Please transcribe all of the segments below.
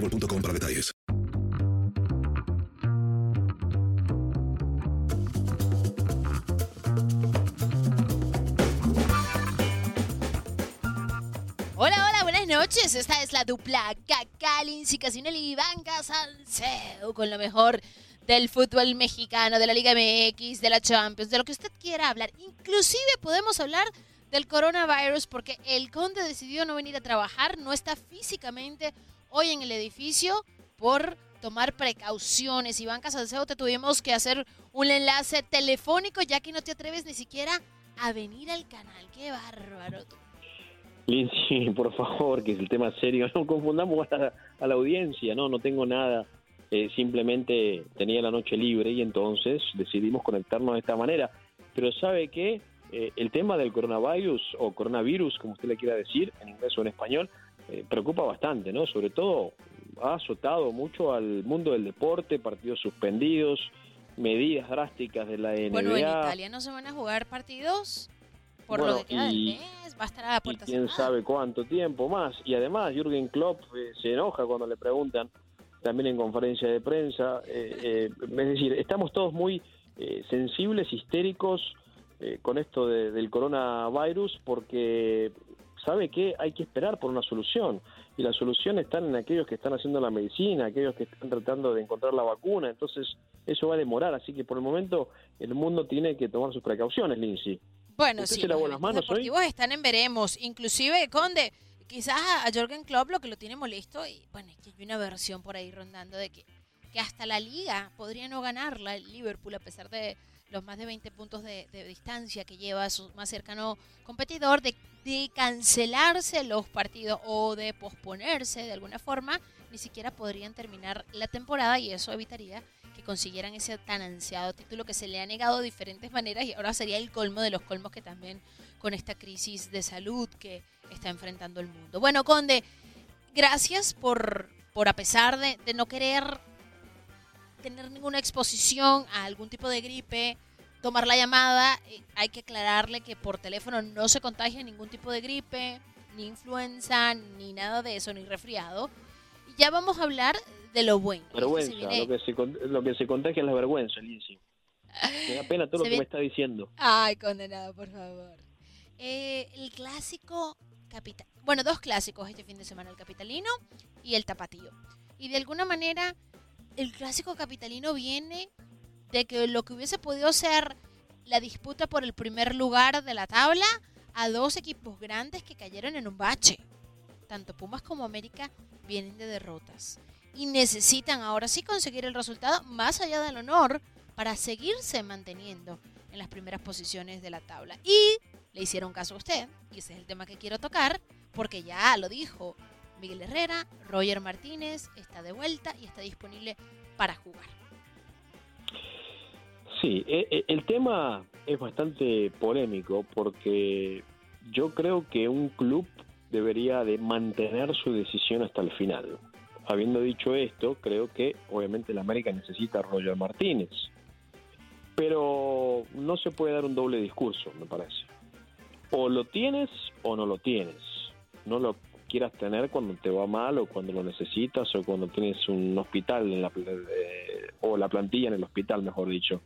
para detalles. Hola, hola, buenas noches. Esta es la dupla Cacalin, Casino y Banca Salcedo con lo mejor del fútbol mexicano, de la Liga MX, de la Champions, de lo que usted quiera hablar. Inclusive podemos hablar del coronavirus porque el conde decidió no venir a trabajar, no está físicamente hoy en el edificio por tomar precauciones. Iván Salcedo, te tuvimos que hacer un enlace telefónico ya que no te atreves ni siquiera a venir al canal. Qué bárbaro. Lindsay, por favor, que es el tema serio, no confundamos a la, audiencia, no, no tengo nada, eh, simplemente tenía la noche libre y entonces decidimos conectarnos de esta manera. Pero ¿sabe qué? Eh, el tema del coronavirus o coronavirus, como usted le quiera decir, en inglés o en español, eh, preocupa bastante, ¿no? Sobre todo ha azotado mucho al mundo del deporte, partidos suspendidos, medidas drásticas de la NBA. Bueno, en Italia no se van a jugar partidos por Bueno, lo que queda del y- mes, va a estar a la y puerta quién cerrada. sabe cuánto tiempo más. Y además, Jürgen Klopp eh, se enoja cuando le preguntan, también en conferencia de prensa. eh, eh, es decir, estamos todos muy eh, sensibles, histéricos con esto de- del coronavirus, porque sabe que hay que esperar por una solución. Y la solución está en aquellos que están haciendo la medicina, aquellos que están tratando de encontrar la vacuna. Entonces, eso va a demorar. Así que por el momento, el mundo tiene que tomar sus precauciones, Lindsay. Bueno, ¿Usted sí, se lavó las hoy? están en veremos. Inclusive, Conde, quizás a Jürgen Klopp lo que lo tiene molesto, y bueno, es que hay una versión por ahí rondando de que, que hasta la liga podría no ganarla el Liverpool a pesar de los más de 20 puntos de, de distancia que lleva su más cercano competidor, de, de cancelarse los partidos o de posponerse de alguna forma, ni siquiera podrían terminar la temporada y eso evitaría que consiguieran ese tan ansiado título que se le ha negado de diferentes maneras y ahora sería el colmo de los colmos que también con esta crisis de salud que está enfrentando el mundo. Bueno, Conde, gracias por, por a pesar de, de no querer tener ninguna exposición a algún tipo de gripe, tomar la llamada, eh, hay que aclararle que por teléfono no se contagia ningún tipo de gripe, ni influenza, ni nada de eso, ni resfriado. Y ya vamos a hablar de lo bueno. Vergüenza, viene- lo que se, lo que se contagia es la vergüenza, Lindsay. Me da pena todo Se lo que me está diciendo. Ay, condenado, por favor. Eh, el clásico capital. Bueno, dos clásicos este fin de semana, el capitalino y el tapatío. Y de alguna manera, el clásico capitalino viene de que lo que hubiese podido ser la disputa por el primer lugar de la tabla a dos equipos grandes que cayeron en un bache. Tanto Pumas como América vienen de derrotas y necesitan ahora sí conseguir el resultado más allá del honor para seguirse manteniendo en las primeras posiciones de la tabla. Y le hicieron caso a usted, y ese es el tema que quiero tocar, porque ya lo dijo Miguel Herrera, Roger Martínez está de vuelta y está disponible para jugar. Sí, e- e- el tema es bastante polémico porque yo creo que un club debería de mantener su decisión hasta el final. Habiendo dicho esto, creo que obviamente el América necesita a Roger Martínez. Pero no se puede dar un doble discurso, me parece. O lo tienes o no lo tienes. No lo quieras tener cuando te va mal o cuando lo necesitas o cuando tienes un hospital en la, eh, o la plantilla en el hospital, mejor dicho.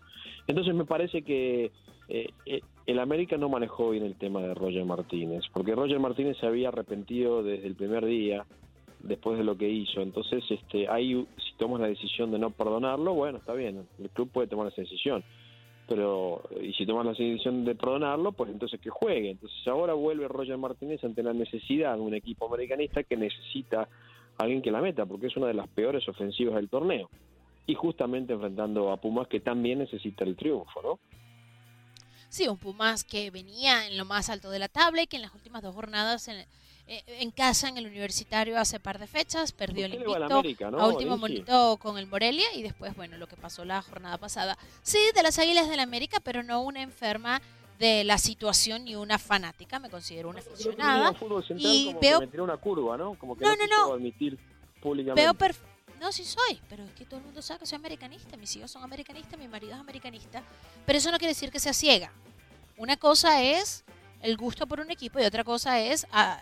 Entonces me parece que eh, eh, el América no manejó bien el tema de Roger Martínez, porque Roger Martínez se había arrepentido desde el primer día después de lo que hizo. Entonces, este, ahí si tomas la decisión de no perdonarlo, bueno, está bien, el club puede tomar esa decisión. Pero, y si tomas la decisión de perdonarlo, pues entonces que juegue. Entonces ahora vuelve Roger Martínez ante la necesidad de un equipo americanista que necesita alguien que la meta, porque es una de las peores ofensivas del torneo. Y justamente enfrentando a Pumas que también necesita el triunfo, ¿no? Sí, un Pumas que venía en lo más alto de la tabla y que en las últimas dos jornadas en, eh, en casa, en el universitario, hace par de fechas, perdió el a la invicto América, ¿no, a último momento con el Morelia y después, bueno, lo que pasó la jornada pasada. Sí, de las Águilas del América, pero no una enferma de la situación ni una fanática, me considero una aficionada. y como veo- que una curva, ¿no? Como que No, no, no, quiso no. admitir públicamente. Veo No, sí soy, pero es que todo el mundo sabe que soy americanista. Mis hijos son americanistas, mi marido es americanista. Pero eso no quiere decir que sea ciega. Una cosa es el gusto por un equipo y otra cosa es ah,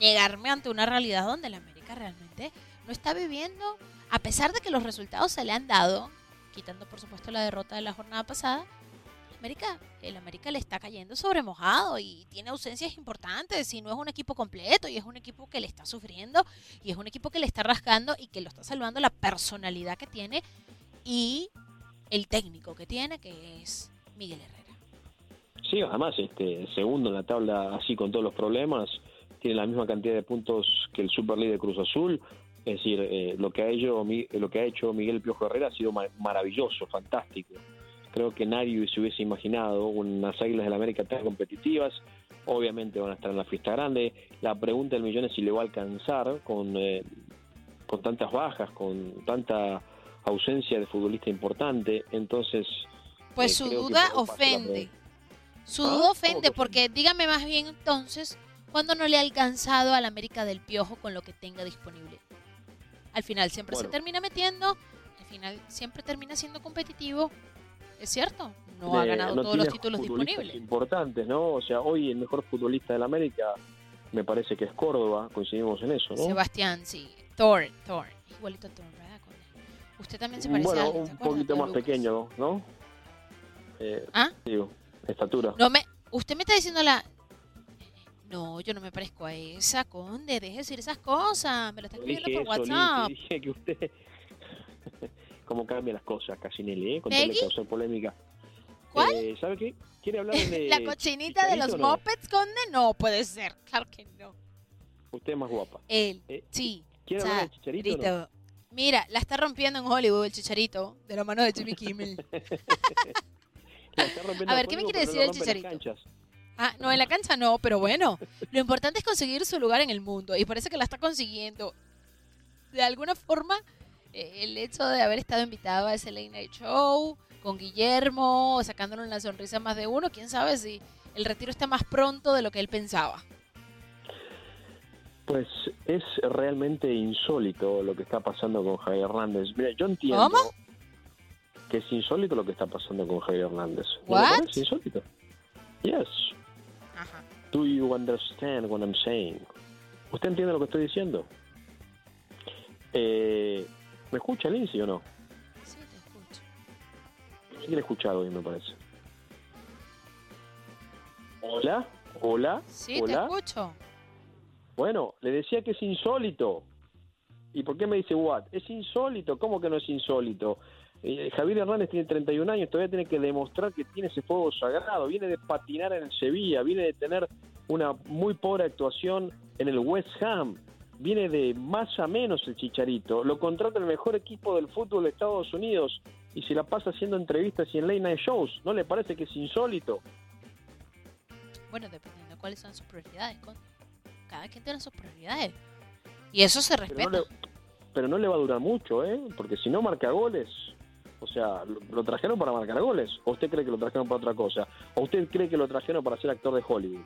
negarme ante una realidad donde la América realmente no está viviendo, a pesar de que los resultados se le han dado, quitando por supuesto la derrota de la jornada pasada. América, el América le está cayendo sobre mojado y tiene ausencias importantes y no es un equipo completo y es un equipo que le está sufriendo y es un equipo que le está rascando y que lo está salvando la personalidad que tiene y el técnico que tiene que es Miguel Herrera. Sí, además, este, segundo en la tabla, así con todos los problemas, tiene la misma cantidad de puntos que el superlíder Cruz Azul. Es decir, eh, lo, que ha hecho, lo que ha hecho Miguel Piojo Herrera ha sido ma- maravilloso, fantástico. Creo que nadie se hubiese imaginado unas Águilas del América tan competitivas. Obviamente van a estar en la fiesta grande. La pregunta del millón es si le va a alcanzar con, eh, con tantas bajas, con tanta ausencia de futbolista importante. Entonces, Pues Eh, su duda ofende. Su ¿Ah? duda ¿Cómo ofende que porque dígame más bien entonces, ¿cuándo no le ha alcanzado al América del Piojo con lo que tenga disponible? Al final siempre se Bueno. termina metiendo, al final siempre termina siendo competitivo. ¿Es cierto? No ha ganado no todos los títulos disponibles. importantes, ¿no? O sea, hoy el mejor futbolista del América me parece que es Córdoba, coincidimos en eso, ¿no? Sebastián, sí. Thor, Thor. Igualito a Thor, ¿verdad? Usted también se parece a bueno, alguien, ¿se un poquito más Lucas. pequeño, ¿no? Eh, ¿Ah? Digo, estatura. No me, usted me está diciendo la... No, yo no me parezco a esa, Conde. Deje de decir esas cosas. Me lo está escribiendo dije por WhatsApp. Lindsay, dije que usted... ¿Cómo cambian las cosas, Casinelli, eh? Con ¿Peggy? causar polémica. ¿Cuál? Eh, ¿Sabe qué? ¿Quiere hablar de La cochinita de los o no? mopeds, Conde, no puede ser. Claro que no. Usted es más guapa. Él, Eh, sí. ¿Quiere hablar de Chicharito o no? Mira, la está rompiendo en Hollywood el chicharito, de la mano de Jimmy Kimmel. La está rompiendo A ver, ¿qué me quiere decir el Chicharito? Ah, no, en la cancha no, pero bueno. Lo importante es conseguir su lugar en el mundo y parece que la está consiguiendo. De alguna forma, eh, el hecho de haber estado invitado a ese Late Night Show con Guillermo, sacándole una sonrisa más de uno, quién sabe si el retiro está más pronto de lo que él pensaba. Pues es realmente insólito lo que está pasando con Javier Hernández. Mira, yo entiendo ¿Cómo? que es insólito lo que está pasando con Javier Hernández. ¿No What? parece insólito? Yes. Ajá. Do you understand what I'm saying? ¿Usted entiende lo que estoy diciendo? Eh, ¿Me escucha Lindsay o no? Sí, te escucho. Sí le he escuchado hoy, me parece. ¿Hola? ¿Hola? Sí, te ¿Hola? escucho. Bueno, le decía que es insólito. ¿Y por qué me dice what? Es insólito. ¿Cómo que no es insólito? Eh, Javier Hernández tiene 31 años, todavía tiene que demostrar que tiene ese fuego sagrado. Viene de patinar en el Sevilla, viene de tener una muy pobre actuación en el West Ham. Viene de más a menos el Chicharito. Lo contrata el mejor equipo del fútbol de Estados Unidos y se la pasa haciendo entrevistas y en late night shows. ¿No le parece que es insólito? Bueno, dependiendo de cuáles son sus prioridades. Cada quien tiene sus prioridades. Y eso se Pero no, respeta. le, pero no le va a durar mucho, ¿eh? Porque si no marca goles, o sea, lo, trajeron para marcar goles. ¿O usted cree que lo trajeron para otra cosa? ¿O usted cree que lo trajeron para ser actor de Hollywood?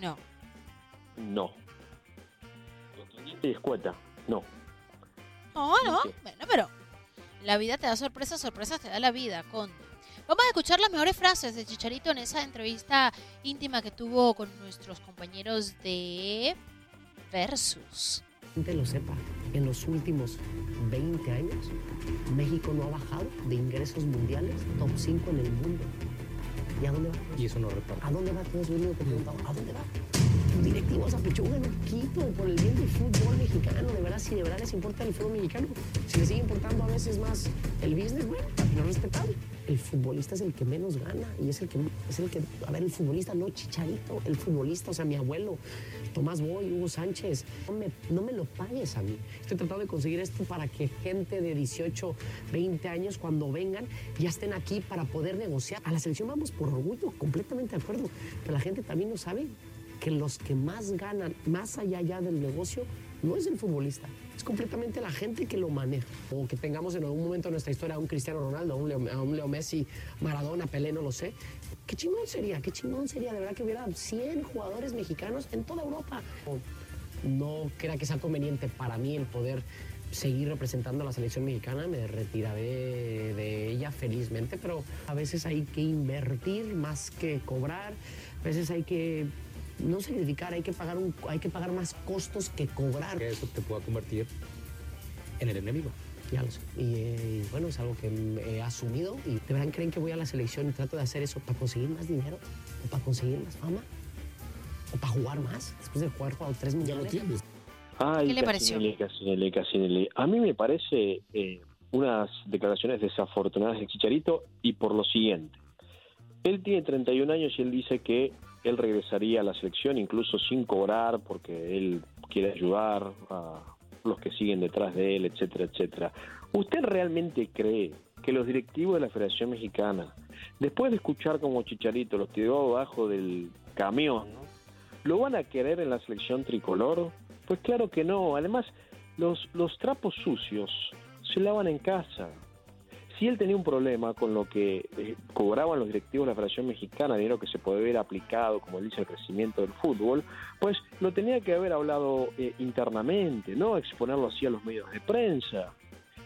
No. No. Sí, escueta. No. No, no. Bueno, pero la vida te da sorpresas, sorpresas te da la vida, Conde. Vamos a escuchar las mejores frases de Chicharito en esa entrevista íntima que tuvo con nuestros compañeros de Versus. Gente lo sepa, en los últimos 20 años, México no ha bajado de ingresos mundiales, top 5 en el mundo. ¿Y a dónde va? Y eso no reparte. ¿A dónde va? Todo eso es lo único que preguntaba. ¿A dónde va? Directivos apechugan un poquito por el bien del fútbol mexicano. De verdad, si de verdad les importa el fútbol mexicano, si les sigue importando a veces más el business, bueno, no respetable. El futbolista es el que menos gana y es el que, es el que, a ver, el futbolista, no Chicharito, el futbolista, o sea, mi abuelo, Tomás Boy, Hugo Sánchez, no me, no me lo pagues a mí. Estoy tratando de conseguir esto para que gente de 18, 20 años, cuando vengan, ya estén aquí para poder negociar. A la selección vamos por orgullo, completamente de acuerdo, pero la gente también no sabe que los que más ganan, más allá ya del negocio, no es el futbolista, es completamente la gente que lo maneja. O que tengamos en algún momento en nuestra historia a un Cristiano Ronaldo, a un Leo, a un Leo Messi, Maradona, Pelé, no lo sé. Qué chingón sería, qué chingón sería de verdad que hubiera 100 jugadores mexicanos en toda Europa. No crea que sea conveniente para mí el poder seguir representando a la selección mexicana, me retiraré de ella felizmente, pero a veces hay que invertir más que cobrar, a veces hay que no sacrificar, hay que pagar, un, hay que pagar más costos que cobrar. Que eso te pueda convertir en el enemigo. Ya lo sé. Y, eh, bueno, es algo que he asumido. ¿Y de verdad creen que voy a la selección y trato de hacer eso para conseguir más dinero? ¿O para conseguir más fama? ¿O para jugar más? Después de jugar jugado tres mundiales. Ay, ¿Qué le pareció? Casinelli, Casinelli, Casinelli. A mí me parece eh, unas declaraciones desafortunadas de Chicharito y por lo siguiente. Él tiene 31 años y él dice que él regresaría a la selección incluso sin cobrar porque él quiere ayudar a los que siguen detrás de él, etcétera, etcétera. ¿Usted realmente cree que los directivos de la Federación Mexicana, después de escuchar como Chicharito los tiró abajo del camión. ¿lo van a querer en la selección tricolor? Pues claro que no. Además, los, los trapos sucios se lavan en casa. Si él tenía un problema con lo que eh, cobraban los directivos de la Federación Mexicana, dinero que se puede ver aplicado, como dice, al crecimiento del fútbol, pues lo tenía que haber hablado eh, internamente, no exponerlo así a los medios de prensa.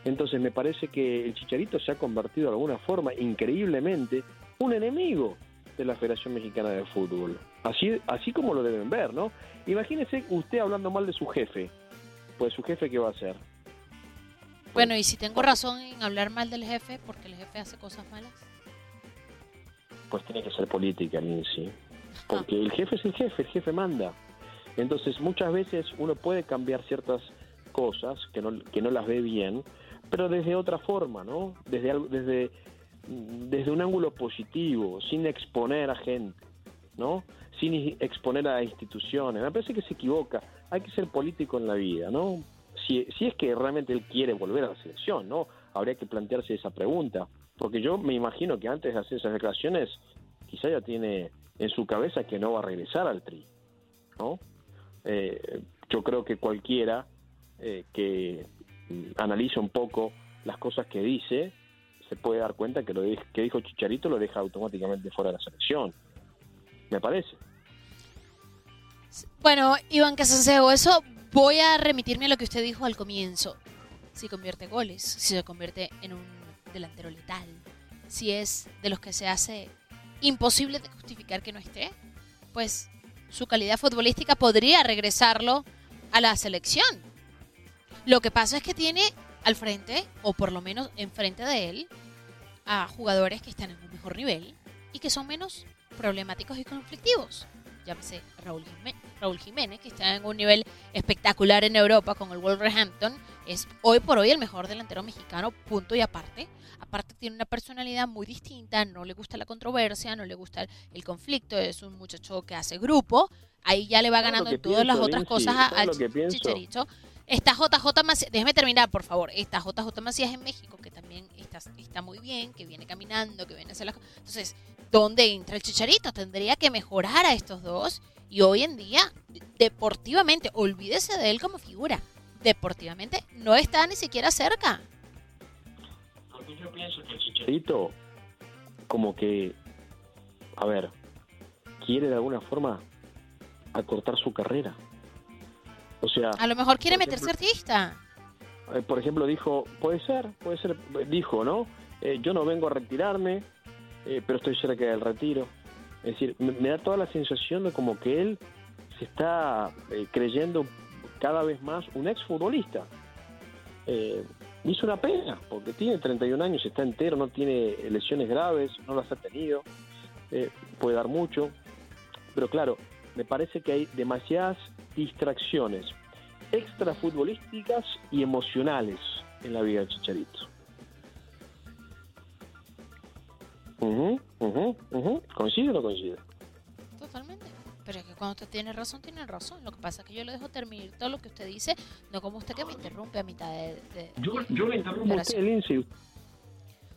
Entonces me parece que el Chicharito se ha convertido de alguna forma, increíblemente, un enemigo de la Federación Mexicana de Fútbol. Así, así como lo deben ver, ¿no? Imagínese usted hablando mal de su jefe. Pues su jefe, ¿qué va a hacer? Bueno, y si tengo razón en hablar mal del jefe, porque el jefe hace cosas malas. Pues tiene que ser política, Lindsay. Porque el jefe es el jefe, el jefe manda. Entonces muchas veces uno puede cambiar ciertas cosas que no, que no las ve bien, pero desde otra forma, ¿no? Desde, desde, desde un ángulo positivo, sin exponer a gente, ¿no? Sin exponer a instituciones. Me parece que se equivoca. Hay que ser político en la vida, ¿no? Si, es que realmente él quiere volver a la selección, ¿no? Habría que plantearse esa pregunta. Porque yo me imagino que antes de hacer esas declaraciones, quizá ya tiene en su cabeza que no va a regresar al tri, ¿no? Eh, yo creo que cualquiera eh, que mm, analice un poco las cosas que dice, se puede dar cuenta que lo que dijo Chicharito lo deja automáticamente fuera de la selección. Me parece. Bueno, Iván Casansego, eso voy a remitirme a lo que usted dijo al comienzo. Si convierte goles, si se convierte en un delantero letal, si es de los que se hace imposible de justificar que no esté, pues su calidad futbolística podría regresarlo a la selección. Lo que pasa es que tiene al frente, o por lo menos enfrente de él, a jugadores que están en un mejor nivel y que son menos problemáticos y conflictivos. Llámese Raúl Jiménez, Raúl Jiménez, que está en un nivel espectacular en Europa con el Wolverhampton. Es hoy por hoy el mejor delantero mexicano, punto y aparte. Aparte tiene una personalidad muy distinta, no le gusta la controversia, no le gusta el, conflicto, es un muchacho que hace grupo. Ahí ya le va ¿Sabe lo ganando en todas las otras cosas a- ¿Sabe al? Chicharito. Está JJ Macías, déjeme terminar, por favor. Está JJ Macías en México, que también está, está muy bien, que viene caminando, que viene a hacer las cosas. Entonces, ¿dónde entra el Chicharito? Tendría que mejorar a estos dos Y hoy en día, deportivamente, olvídese de él como figura. Deportivamente no está ni siquiera cerca. Porque yo pienso que el Chicharito, como que, a ver, quiere de alguna forma acortar su carrera. O sea, A lo mejor quiere meterse ejemplo- artista. eh, por ejemplo, dijo, puede ser, puede ser, dijo, ¿no? Eh, yo no vengo a retirarme, eh, pero estoy cerca del retiro. Es decir, me, da toda la sensación de como que él se está eh, creyendo cada vez más un exfutbolista. Eh, y es una pena, porque tiene 31 años, está entero, no tiene lesiones graves, no las ha tenido, eh, puede dar mucho. Pero claro, me parece que hay demasiadas distracciones extrafutbolísticas y emocionales en la vida de Chicharito. Ujú, ujú, ujú. ¿Coincide o no coincide? Totalmente. Pero es que cuando usted tiene razón, tiene razón. Lo que pasa es que yo le dejo terminar todo lo que usted dice, no como usted que me interrumpe a mitad de... de- Yo, de- yo le interrumpo a usted, Lindsay.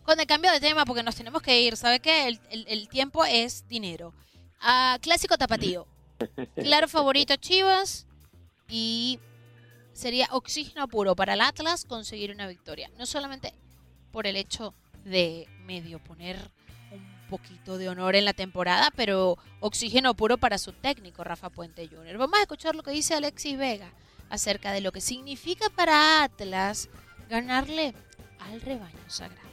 Con el cambio de tema, porque nos tenemos que ir. ¿Sabe qué? El, el- el tiempo es dinero. Ah, clásico tapatío. Claro favorito Chivas. Y sería oxígeno puro para el Atlas conseguir una victoria. No solamente por el hecho de medio poner poquito de honor en la temporada, pero oxígeno puro para su técnico, Rafa Puente Jr. Vamos a escuchar lo que dice Alexis Vega acerca de lo que significa para Atlas ganarle al rebaño sagrado.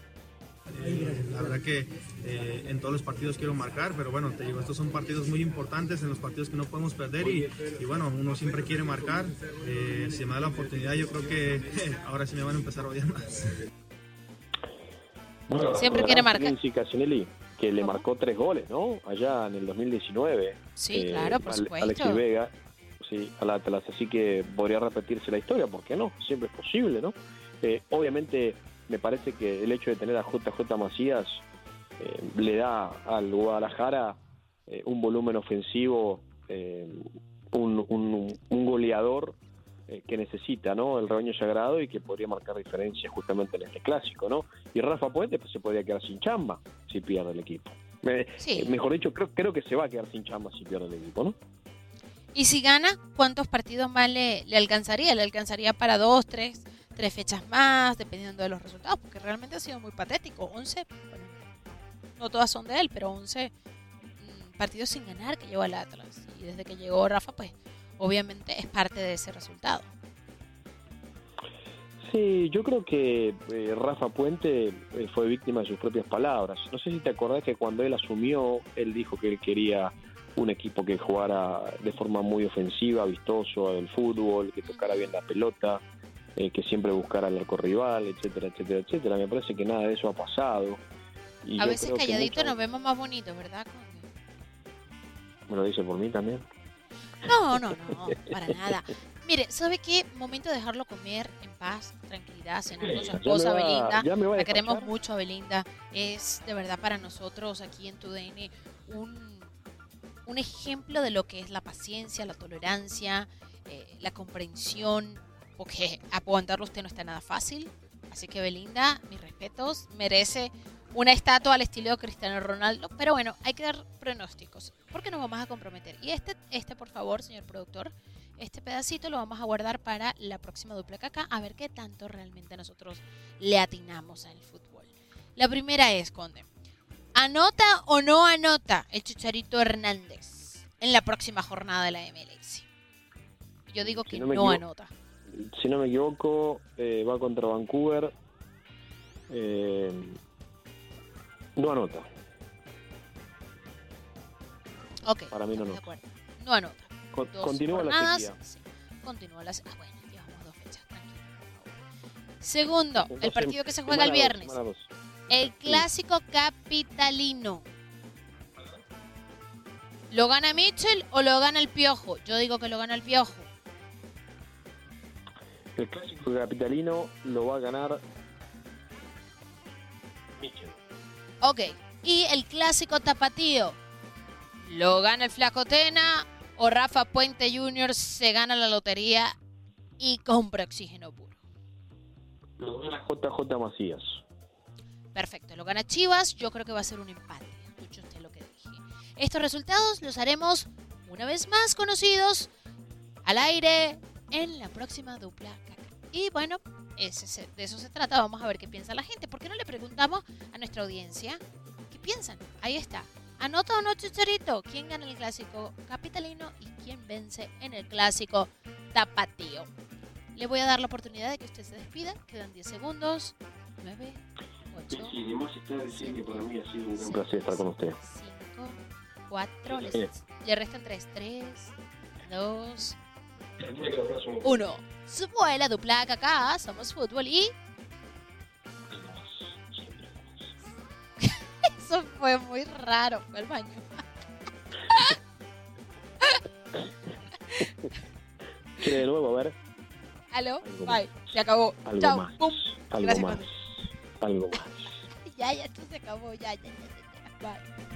Eh, la verdad que eh, en todos los partidos quiero marcar, pero bueno, te digo, estos son partidos muy importantes, en los partidos que no podemos perder y, y bueno, uno siempre quiere marcar. Eh, si me da la oportunidad, yo creo que ahora sí me van a empezar a odiar más. Bueno, Siempre ¿verdad, quiere marcar. Que le marcó tres goles, ¿no? Allá en el 2019. Sí, claro, por Ale- supuesto. Alexis Vega, sí, al Atlas. Así que podría repetirse la historia, ¿por qué no? Siempre es posible, ¿no? Eh, obviamente, me parece que el hecho de tener a JJ Macías eh, le da al Guadalajara eh, un volumen ofensivo, eh, un, un- un goleador eh, que necesita, ¿no? El rebaño sagrado y que podría marcar diferencia justamente en este clásico, ¿no? Y Rafa Puente pues, se podría quedar sin chamba si pierde el equipo. Me- Sí. eh, mejor dicho, creo, creo que se va a quedar sin chamba si pierde el equipo, ¿no? Y si gana, ¿cuántos partidos más le, le alcanzaría? ¿Le alcanzaría para dos, tres, tres fechas más, dependiendo de los resultados? Porque realmente ha sido muy patético. 11, bueno, no todas son de él, pero 11 mm, partidos sin ganar que lleva el Atlas. Y desde que llegó Rafa, pues obviamente es parte de ese resultado. Sí, yo creo que eh, Rafa Puente eh, fue víctima de sus propias palabras. No sé si te acordás que cuando él asumió, él dijo que él quería un equipo que jugara de forma muy ofensiva, vistoso del fútbol, que tocara bien la pelota, eh, que siempre buscara el arco rival, etcétera, etcétera, etcétera. Me parece que nada de eso ha pasado. Y a veces calladito nos vemos más bonitos, ¿verdad? Me lo dice por mí también. No, no, no, para nada. Mire, ¿sabe qué? Momento de dejarlo comer en paz, tranquilidad, cenar con su esposa va- Belinda. La queremos mucho a Belinda. Es de verdad para nosotros aquí en TUDN un, un ejemplo de lo que es la paciencia, la tolerancia, eh, la comprensión, porque aguantarlo usted no está nada fácil. Así que Belinda, mis respetos, merece una estatua al estilo de Cristiano Ronaldo. Pero bueno, hay que dar pronósticos, porque nos vamos a comprometer. Y este, este por favor, señor productor, este pedacito lo vamos a guardar para la próxima dupla caca, a ver qué tanto realmente nosotros le atinamos al fútbol. La primera es, Conde, ¿anota o no anota el Chicharito Hernández en la próxima jornada de la MLS? Yo digo que Si no, anota. Si no me equivoco, eh, va contra Vancouver. Eh, no anota. Ok, Para mí no anota. No anota. Con- continúa la sequía. sí, continúa la se- Ah, bueno, llevamos dos fechas, tranquilo. Segundo, el partido que se juega el viernes. dos. El clásico capitalino. ¿Lo gana Mitchell o lo gana el Piojo? Yo digo que lo gana el Piojo. El clásico capitalino lo va a ganar Mitchell. Ok. Y el clásico tapatío. ¿Lo gana el Flaco Tena o Rafa Puente Jr. se gana la lotería y compra oxígeno puro? Lo gana JJ Macías. Perfecto, lo gana Chivas. Yo creo que va a ser un empate. Escuche usted lo que dije. Estos resultados los haremos una vez más conocidos al aire en la próxima dupla caca. Y bueno, ese se- de eso se trata. Vamos a ver qué piensa la gente. ¿Por qué no le preguntamos a nuestra audiencia qué piensan? Ahí está. Anota o no, Chicharito. ¿Quién gana el clásico capitalino y quién vence en el clásico tapatío? Le voy a dar la oportunidad de que usted se despida. Quedan 10 segundos. 9, 8, Sí, además está decir que para mí ha sido un gran placer estar con usted. 5, 4. Le, le restan 3. 3, 2, 1. Fue la dupla acá. Somos fútbol y. Eso fue muy raro. Fue al baño. ¿Quiere de nuevo? A ver. Aló. Algo Bye. Se acabó. Algo Chao. más. Pum. Algo Gracias, más. Algo más. Ya, ya, esto se acabó. Ya, ya, ya, ya, ya. Bye.